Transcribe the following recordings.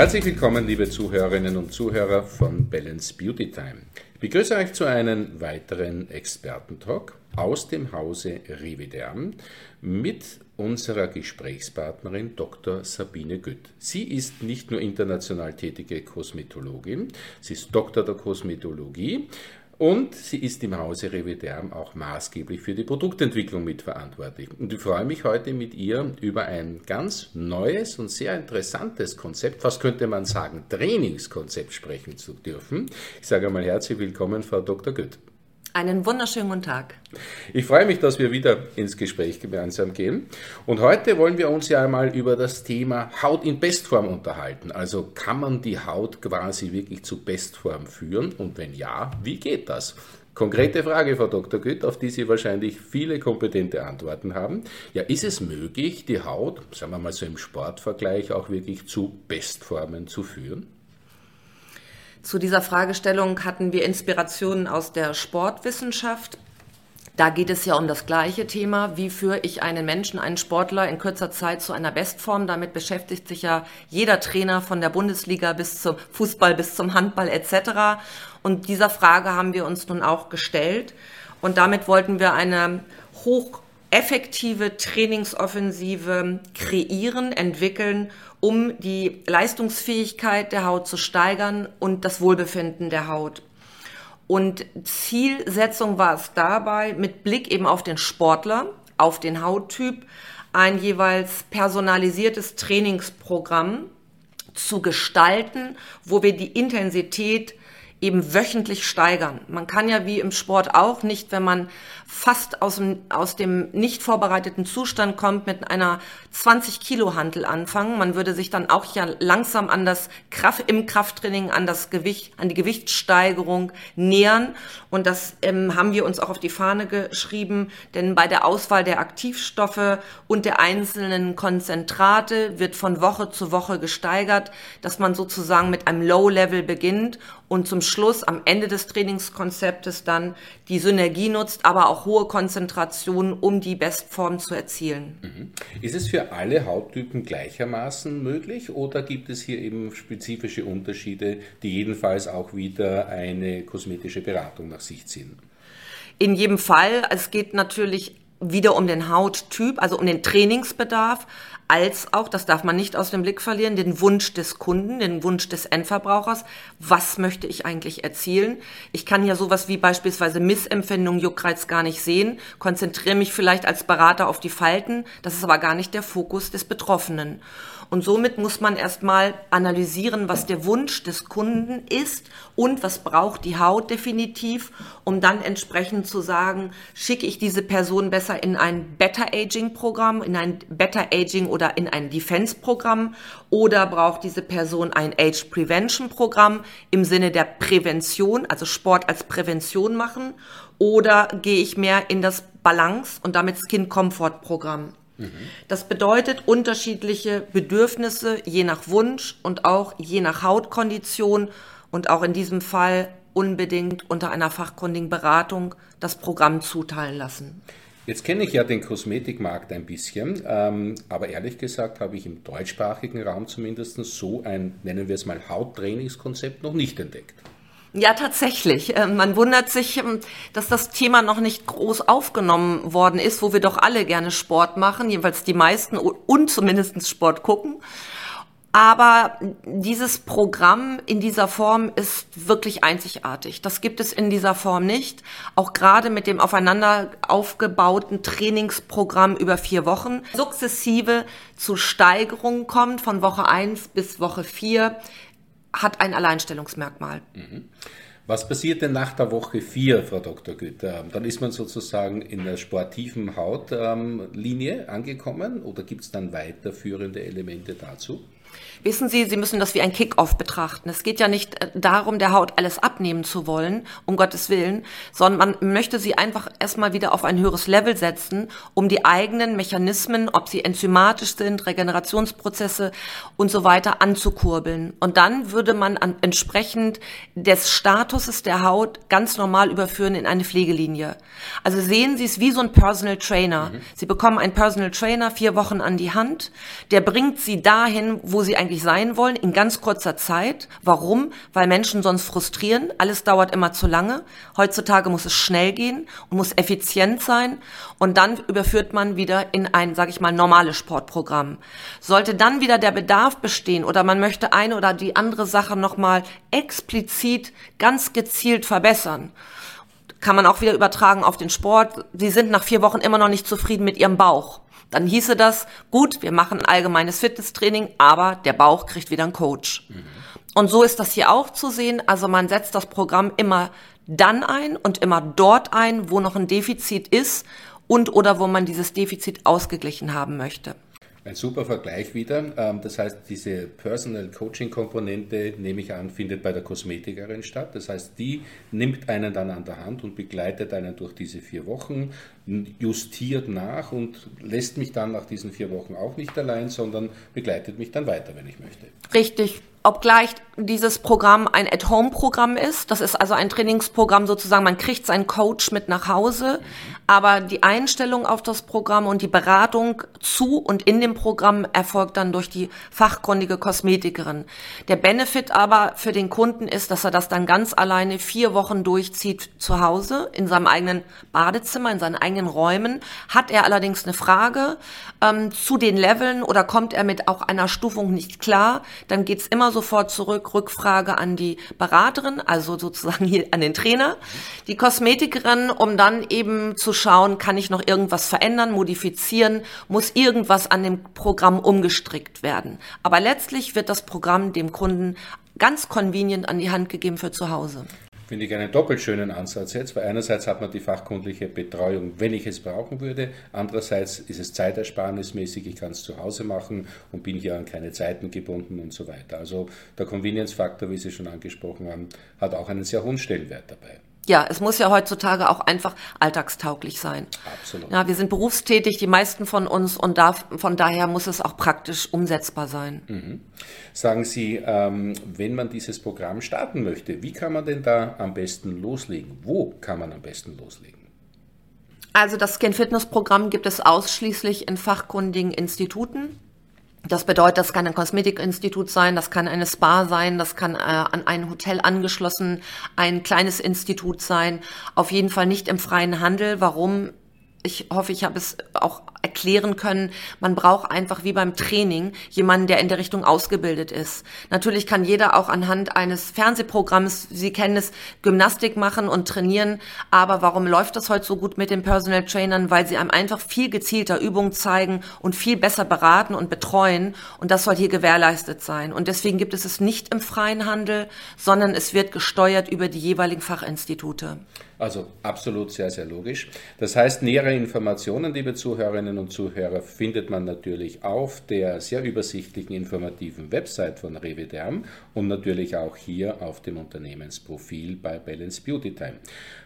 Herzlich willkommen, liebe Zuhörerinnen und Zuhörer von Balance Beauty Time. Ich begrüße euch zu einem weiteren Expertentalk aus dem Hause Rividerm mit unserer Gesprächspartnerin Dr. Sabine Gütt. Sie ist nicht nur international tätige Kosmetologin, sie ist Doktor der Kosmetologie und sie ist im Hause Reviderm auch maßgeblich für die Produktentwicklung mitverantwortlich. Und ich freue mich heute mit ihr über ein ganz neues und sehr interessantes Konzept, was könnte man sagen, Trainingskonzept sprechen zu dürfen. Ich sage einmal herzlich willkommen, Frau Dr. Gütt. Einen wunderschönen guten Tag. Ich freue mich, dass wir wieder ins Gespräch gemeinsam gehen. Und heute wollen wir uns ja einmal über das Thema Haut in Bestform unterhalten. Also kann man die Haut quasi wirklich zu Bestform führen? Und wenn ja, wie geht das? Konkrete Frage, Frau Dr. Gütt, auf die Sie wahrscheinlich viele kompetente Antworten haben. Ja, ist es möglich, die Haut, sagen wir mal so im Sportvergleich, auch wirklich zu Bestformen zu führen? Zu dieser Fragestellung hatten wir Inspirationen aus der Sportwissenschaft. Da geht es ja um das gleiche Thema. Wie führe ich einen Menschen, einen Sportler in kürzer Zeit zu einer Bestform? Damit beschäftigt sich ja jeder Trainer von der Bundesliga bis zum Fußball, bis zum Handball etc. Und dieser Frage haben wir uns nun auch gestellt. Und damit wollten wir eine hocheffektive Trainingsoffensive kreieren, entwickeln um die Leistungsfähigkeit der Haut zu steigern und das Wohlbefinden der Haut. Und Zielsetzung war es dabei, mit Blick eben auf den Sportler, auf den Hauttyp, ein jeweils personalisiertes Trainingsprogramm zu gestalten, wo wir die Intensität eben wöchentlich steigern. Man kann ja wie im Sport auch nicht, wenn man fast aus dem, aus dem nicht vorbereiteten Zustand kommt, mit einer 20 Kilo Hantel anfangen. Man würde sich dann auch ja langsam an das Kraft, im Krafttraining an das Gewicht, an die Gewichtssteigerung nähern. Und das ähm, haben wir uns auch auf die Fahne geschrieben, denn bei der Auswahl der Aktivstoffe und der einzelnen Konzentrate wird von Woche zu Woche gesteigert, dass man sozusagen mit einem Low-Level beginnt und zum Schluss am Ende des Trainingskonzeptes dann die Synergie nutzt, aber auch hohe Konzentration, um die Bestform zu erzielen. Mhm. Ist es für alle Hauttypen gleichermaßen möglich oder gibt es hier eben spezifische Unterschiede, die jedenfalls auch wieder eine kosmetische Beratung nach sich ziehen? In jedem Fall. Es geht natürlich wieder um den Hauttyp, also um den Trainingsbedarf, als auch, das darf man nicht aus dem Blick verlieren, den Wunsch des Kunden, den Wunsch des Endverbrauchers. Was möchte ich eigentlich erzielen? Ich kann ja sowas wie beispielsweise Missempfindung, Juckreiz gar nicht sehen, konzentriere mich vielleicht als Berater auf die Falten. Das ist aber gar nicht der Fokus des Betroffenen. Und somit muss man erstmal analysieren, was der Wunsch des Kunden ist und was braucht die Haut definitiv, um dann entsprechend zu sagen, schicke ich diese Person besser in ein Better Aging Programm, in ein Better Aging oder in ein Defense Programm oder braucht diese Person ein Age Prevention Programm im Sinne der Prävention, also Sport als Prävention machen oder gehe ich mehr in das Balance und damit Skin Comfort Programm. Das bedeutet unterschiedliche Bedürfnisse je nach Wunsch und auch je nach Hautkondition und auch in diesem Fall unbedingt unter einer fachkundigen Beratung das Programm zuteilen lassen. Jetzt kenne ich ja den Kosmetikmarkt ein bisschen, ähm, aber ehrlich gesagt habe ich im deutschsprachigen Raum zumindest so ein, nennen wir es mal, Hauttrainingskonzept noch nicht entdeckt. Ja, tatsächlich. Ähm, man wundert sich, ähm, dass das Thema noch nicht groß aufgenommen worden ist, wo wir doch alle gerne Sport machen, jedenfalls die meisten und zumindest Sport gucken. Aber dieses Programm in dieser Form ist wirklich einzigartig. Das gibt es in dieser Form nicht. Auch gerade mit dem aufeinander aufgebauten Trainingsprogramm über vier Wochen sukzessive zu Steigerungen kommt von Woche eins bis Woche vier hat ein Alleinstellungsmerkmal. Mhm. Was passiert denn nach der Woche 4, Frau Dr. Güter? Dann ist man sozusagen in der sportiven Hautlinie angekommen oder gibt es dann weiterführende Elemente dazu? Wissen Sie, Sie müssen das wie ein Kick-off betrachten. Es geht ja nicht äh, darum, der Haut alles abnehmen zu wollen, um Gottes Willen, sondern man möchte sie einfach erstmal wieder auf ein höheres Level setzen, um die eigenen Mechanismen, ob sie enzymatisch sind, Regenerationsprozesse und so weiter anzukurbeln. Und dann würde man an, entsprechend des Statuses der Haut ganz normal überführen in eine Pflegelinie. Also sehen Sie es wie so ein Personal Trainer. Mhm. Sie bekommen einen Personal Trainer vier Wochen an die Hand, der bringt Sie dahin, wo wo sie eigentlich sein wollen, in ganz kurzer Zeit. Warum? Weil Menschen sonst frustrieren. Alles dauert immer zu lange. Heutzutage muss es schnell gehen und muss effizient sein. Und dann überführt man wieder in ein, sage ich mal, normales Sportprogramm. Sollte dann wieder der Bedarf bestehen oder man möchte eine oder die andere Sache nochmal explizit, ganz gezielt verbessern, kann man auch wieder übertragen auf den Sport. Sie sind nach vier Wochen immer noch nicht zufrieden mit ihrem Bauch. Dann hieße das, gut, wir machen ein allgemeines Fitnesstraining, aber der Bauch kriegt wieder einen Coach. Mhm. Und so ist das hier auch zu sehen. Also man setzt das Programm immer dann ein und immer dort ein, wo noch ein Defizit ist und oder wo man dieses Defizit ausgeglichen haben möchte. Ein super Vergleich wieder. Ähm, das heißt, diese Personal Coaching Komponente, nehme ich an, findet bei der Kosmetikerin statt. Das heißt, die nimmt einen dann an der Hand und begleitet einen durch diese vier Wochen, justiert nach und lässt mich dann nach diesen vier Wochen auch nicht allein, sondern begleitet mich dann weiter, wenn ich möchte. Richtig, Obgleich dieses Programm ein At-Home-Programm ist, das ist also ein Trainingsprogramm sozusagen, man kriegt seinen Coach mit nach Hause, aber die Einstellung auf das Programm und die Beratung zu und in dem Programm erfolgt dann durch die fachkundige Kosmetikerin. Der Benefit aber für den Kunden ist, dass er das dann ganz alleine vier Wochen durchzieht zu Hause, in seinem eigenen Badezimmer, in seinen eigenen Räumen. Hat er allerdings eine Frage ähm, zu den Leveln oder kommt er mit auch einer Stufung nicht klar, dann geht's immer sofort zurück, Rückfrage an die Beraterin, also sozusagen hier an den Trainer, die Kosmetikerin, um dann eben zu schauen, kann ich noch irgendwas verändern, modifizieren, muss irgendwas an dem Programm umgestrickt werden. Aber letztlich wird das Programm dem Kunden ganz convenient an die Hand gegeben für zu Hause finde ich einen doppelt schönen Ansatz jetzt, weil einerseits hat man die fachkundliche Betreuung, wenn ich es brauchen würde, andererseits ist es zeitersparnismäßig, ich kann es zu Hause machen und bin hier an keine Zeiten gebunden und so weiter. Also der Convenience-Faktor, wie Sie schon angesprochen haben, hat auch einen sehr hohen Stellenwert dabei ja, es muss ja heutzutage auch einfach alltagstauglich sein. Absolut. Ja, wir sind berufstätig, die meisten von uns, und da, von daher muss es auch praktisch umsetzbar sein. Mhm. Sagen Sie, ähm, wenn man dieses Programm starten möchte, wie kann man denn da am besten loslegen? Wo kann man am besten loslegen? Also das Skin Fitness Programm gibt es ausschließlich in fachkundigen Instituten. Das bedeutet, das kann ein Kosmetikinstitut sein, das kann eine Spa sein, das kann äh, an ein Hotel angeschlossen ein kleines Institut sein. Auf jeden Fall nicht im freien Handel. Warum? ich hoffe, ich habe es auch erklären können, man braucht einfach wie beim Training jemanden, der in der Richtung ausgebildet ist. Natürlich kann jeder auch anhand eines Fernsehprogramms, Sie kennen es, Gymnastik machen und trainieren, aber warum läuft das heute so gut mit den Personal Trainern? Weil sie einem einfach viel gezielter Übungen zeigen und viel besser beraten und betreuen und das soll hier gewährleistet sein. Und deswegen gibt es es nicht im freien Handel, sondern es wird gesteuert über die jeweiligen Fachinstitute. Also absolut sehr, sehr logisch. Das heißt, nähere Informationen, liebe Zuhörerinnen und Zuhörer, findet man natürlich auf der sehr übersichtlichen, informativen Website von Reviderm und natürlich auch hier auf dem Unternehmensprofil bei Balance Beauty Time.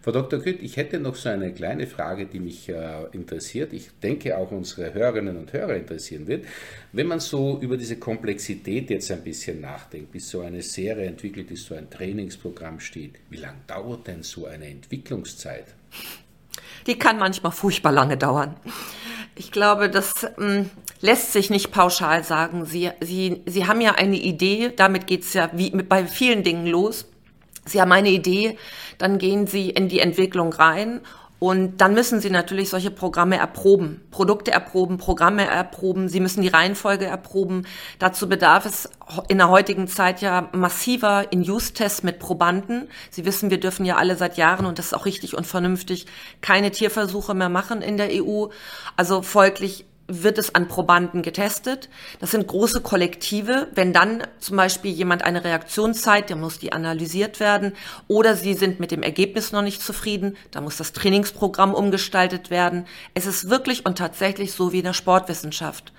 Frau Dr. Kütt, ich hätte noch so eine kleine Frage, die mich äh, interessiert. Ich denke auch unsere Hörerinnen und Hörer interessieren wird. Wenn man so über diese Komplexität jetzt ein bisschen nachdenkt, bis so eine Serie entwickelt ist, so ein Trainingsprogramm steht, wie lange dauert denn so eine Entwicklungszeit? Die kann manchmal furchtbar lange dauern. Ich glaube, das ähm, lässt sich nicht pauschal sagen. Sie, Sie, Sie haben ja eine Idee, damit geht es ja wie bei vielen Dingen los. Sie haben eine Idee, dann gehen Sie in die Entwicklung rein und dann müssen Sie natürlich solche Programme erproben, Produkte erproben, Programme erproben. Sie müssen die Reihenfolge erproben. Dazu bedarf es in der heutigen Zeit ja massiver In-Use-Tests mit Probanden. Sie wissen, wir dürfen ja alle seit Jahren, und das ist auch richtig und vernünftig, keine Tierversuche mehr machen in der EU. Also folglich wird es an Probanden getestet. Das sind große Kollektive. Wenn dann zum Beispiel jemand eine Reaktion zeigt, dann muss die analysiert werden. Oder sie sind mit dem Ergebnis noch nicht zufrieden, dann muss das Trainingsprogramm umgestaltet werden. Es ist wirklich und tatsächlich so wie in der Sportwissenschaft.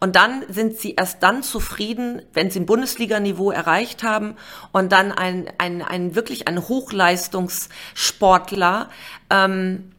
Und dann sind sie erst dann zufrieden, wenn sie ein Bundesliganiveau erreicht haben und dann ein, ein, ein wirklich ein Hochleistungssportler ähm,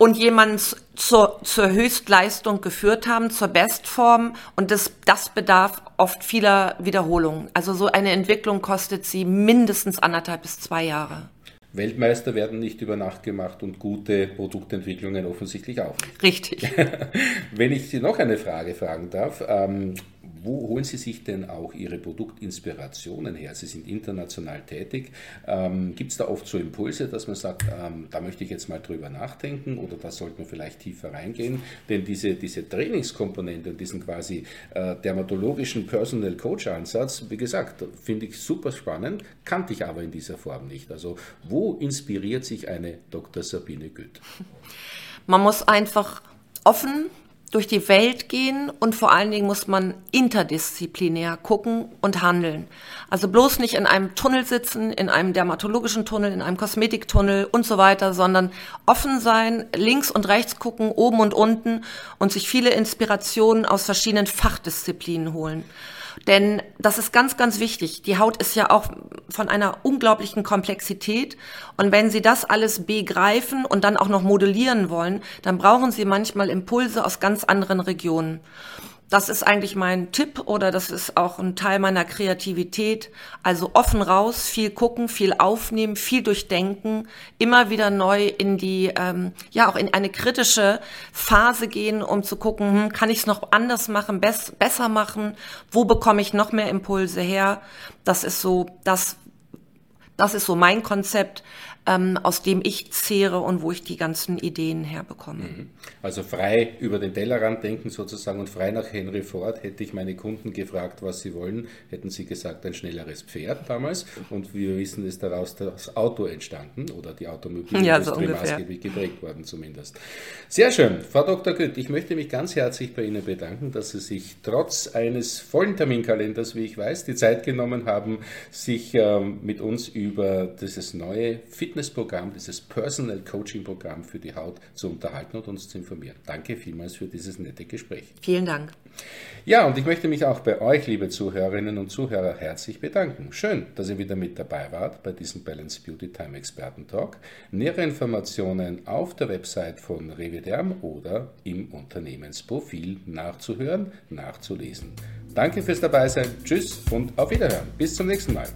und jemanden zur, zur Höchstleistung geführt haben, zur Bestform. Und das, das bedarf oft vieler Wiederholungen. Also so eine Entwicklung kostet sie mindestens anderthalb bis zwei Jahre. Weltmeister werden nicht über Nacht gemacht und gute Produktentwicklungen offensichtlich auch. Richtig. Wenn ich Sie noch eine Frage fragen darf, ähm, wo holen Sie sich denn auch Ihre Produktinspirationen her? Sie sind international tätig. Ähm, Gibt es da oft so Impulse, dass man sagt, ähm, da möchte ich jetzt mal drüber nachdenken oder da sollte man vielleicht tiefer reingehen? Denn diese, diese Trainingskomponente und diesen quasi äh, dermatologischen Personal Coach Ansatz, wie gesagt, finde ich super spannend, kannte ich aber in dieser Form nicht. Also wo inspiriert sich eine Dr. Sabine Gütt? Man muss einfach offen durch die Welt gehen und vor allen Dingen muss man interdisziplinär gucken und handeln. Also bloß nicht in einem Tunnel sitzen, in einem dermatologischen Tunnel, in einem Kosmetiktunnel und so weiter, sondern offen sein, links und rechts gucken, oben und unten und sich viele Inspirationen aus verschiedenen Fachdisziplinen holen. Denn das ist ganz, ganz wichtig. Die Haut ist ja auch von einer unglaublichen Komplexität. Und wenn Sie das alles begreifen und dann auch noch modellieren wollen, dann brauchen Sie manchmal Impulse aus ganz anderen Regionen das ist eigentlich mein Tipp oder das ist auch ein Teil meiner Kreativität. Also offen raus, viel gucken, viel aufnehmen, viel durchdenken, immer wieder neu in die, ähm, ja auch in eine kritische Phase gehen, um zu gucken, hm, kann ich es noch anders machen, bess besser machen, wo bekomme ich noch mehr Impulse her. Das ist so das, das ist so mein Konzept ähm, aus dem ich zehre und wo ich die ganzen Ideen herbekomme. Mhm. Also frei über den Tellerrand denken sozusagen und frei nach Henry Ford hätte ich meine Kunden gefragt, was sie wollen, hätten sie gesagt, ein schnelleres Pferd damals und wir wissen, ist daraus das Auto entstanden oder die Automobilindustrie ja, so maßgeblich geprägt worden zumindest. Sehr schön, Frau Dr. Gütt, ich möchte mich ganz herzlich bei Ihnen bedanken, dass Sie sich trotz eines vollen Terminkalenders, wie ich weiß, die Zeit genommen haben, sich ähm, mit uns über dieses neue Fit Fitnessprogramm, dieses Personal Coaching Programm für die Haut zu unterhalten und uns zu informieren. Danke vielmals für dieses nette Gespräch. Vielen Dank. Ja, und ich möchte mich auch bei euch, liebe Zuhörerinnen und Zuhörer, herzlich bedanken. Schön, dass ihr wieder mit dabei wart bei diesem Balance Beauty Time Experten Talk. Nähere Informationen auf der Website von Reviderm oder im Unternehmensprofil nachzuhören, nachzulesen. Danke fürs Dabeisein. Tschüss und auf Wiederhören. Bis zum nächsten Mal.